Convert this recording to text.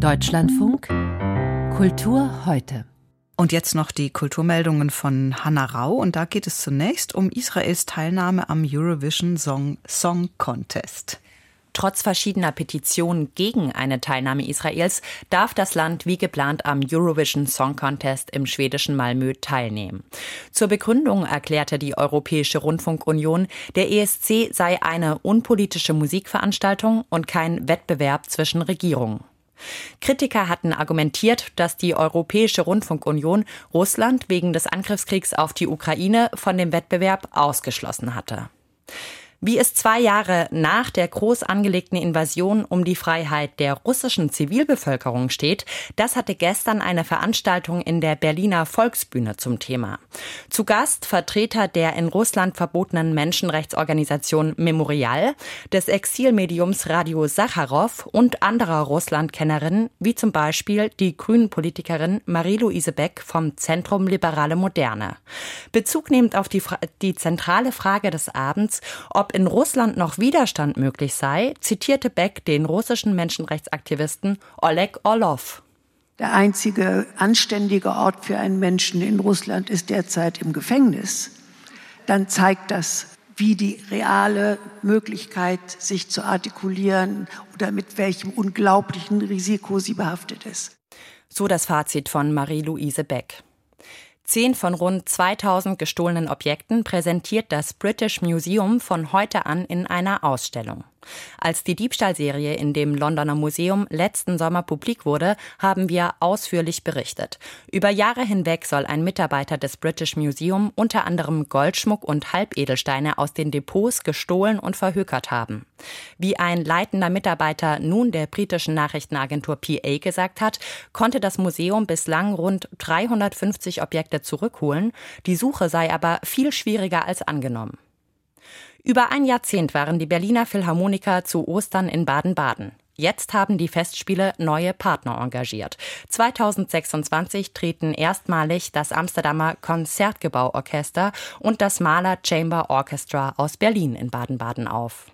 Deutschlandfunk Kultur heute. Und jetzt noch die Kulturmeldungen von Hannah Rau. Und da geht es zunächst um Israels Teilnahme am Eurovision Song, Song Contest. Trotz verschiedener Petitionen gegen eine Teilnahme Israels darf das Land wie geplant am Eurovision Song Contest im schwedischen Malmö teilnehmen. Zur Begründung erklärte die Europäische Rundfunkunion, der ESC sei eine unpolitische Musikveranstaltung und kein Wettbewerb zwischen Regierungen. Kritiker hatten argumentiert, dass die Europäische Rundfunkunion Russland wegen des Angriffskriegs auf die Ukraine von dem Wettbewerb ausgeschlossen hatte. Wie es zwei Jahre nach der groß angelegten Invasion um die Freiheit der russischen Zivilbevölkerung steht, das hatte gestern eine Veranstaltung in der Berliner Volksbühne zum Thema. Zu Gast Vertreter der in Russland verbotenen Menschenrechtsorganisation Memorial, des Exilmediums Radio Sacharow und anderer Russlandkennerinnen, wie zum Beispiel die Grünen-Politikerin Marie-Louise Beck vom Zentrum Liberale Moderne. Bezug nehmend auf die, die zentrale Frage des Abends, ob in Russland noch Widerstand möglich sei, zitierte Beck den russischen Menschenrechtsaktivisten Oleg Orlov. Der einzige anständige Ort für einen Menschen in Russland ist derzeit im Gefängnis. Dann zeigt das, wie die reale Möglichkeit, sich zu artikulieren oder mit welchem unglaublichen Risiko sie behaftet ist. So das Fazit von Marie-Louise Beck. Zehn von rund 2000 gestohlenen Objekten präsentiert das British Museum von heute an in einer Ausstellung. Als die Diebstahlserie in dem Londoner Museum letzten Sommer publik wurde, haben wir ausführlich berichtet. Über Jahre hinweg soll ein Mitarbeiter des British Museum unter anderem Goldschmuck und Halbedelsteine aus den Depots gestohlen und verhökert haben. Wie ein leitender Mitarbeiter nun der britischen Nachrichtenagentur PA gesagt hat, konnte das Museum bislang rund 350 Objekte zurückholen. Die Suche sei aber viel schwieriger als angenommen. Über ein Jahrzehnt waren die Berliner Philharmoniker zu Ostern in Baden-Baden. Jetzt haben die Festspiele neue Partner engagiert. 2026 treten erstmalig das Amsterdamer Konzertgebauorchester und das Mahler Chamber Orchestra aus Berlin in Baden-Baden auf.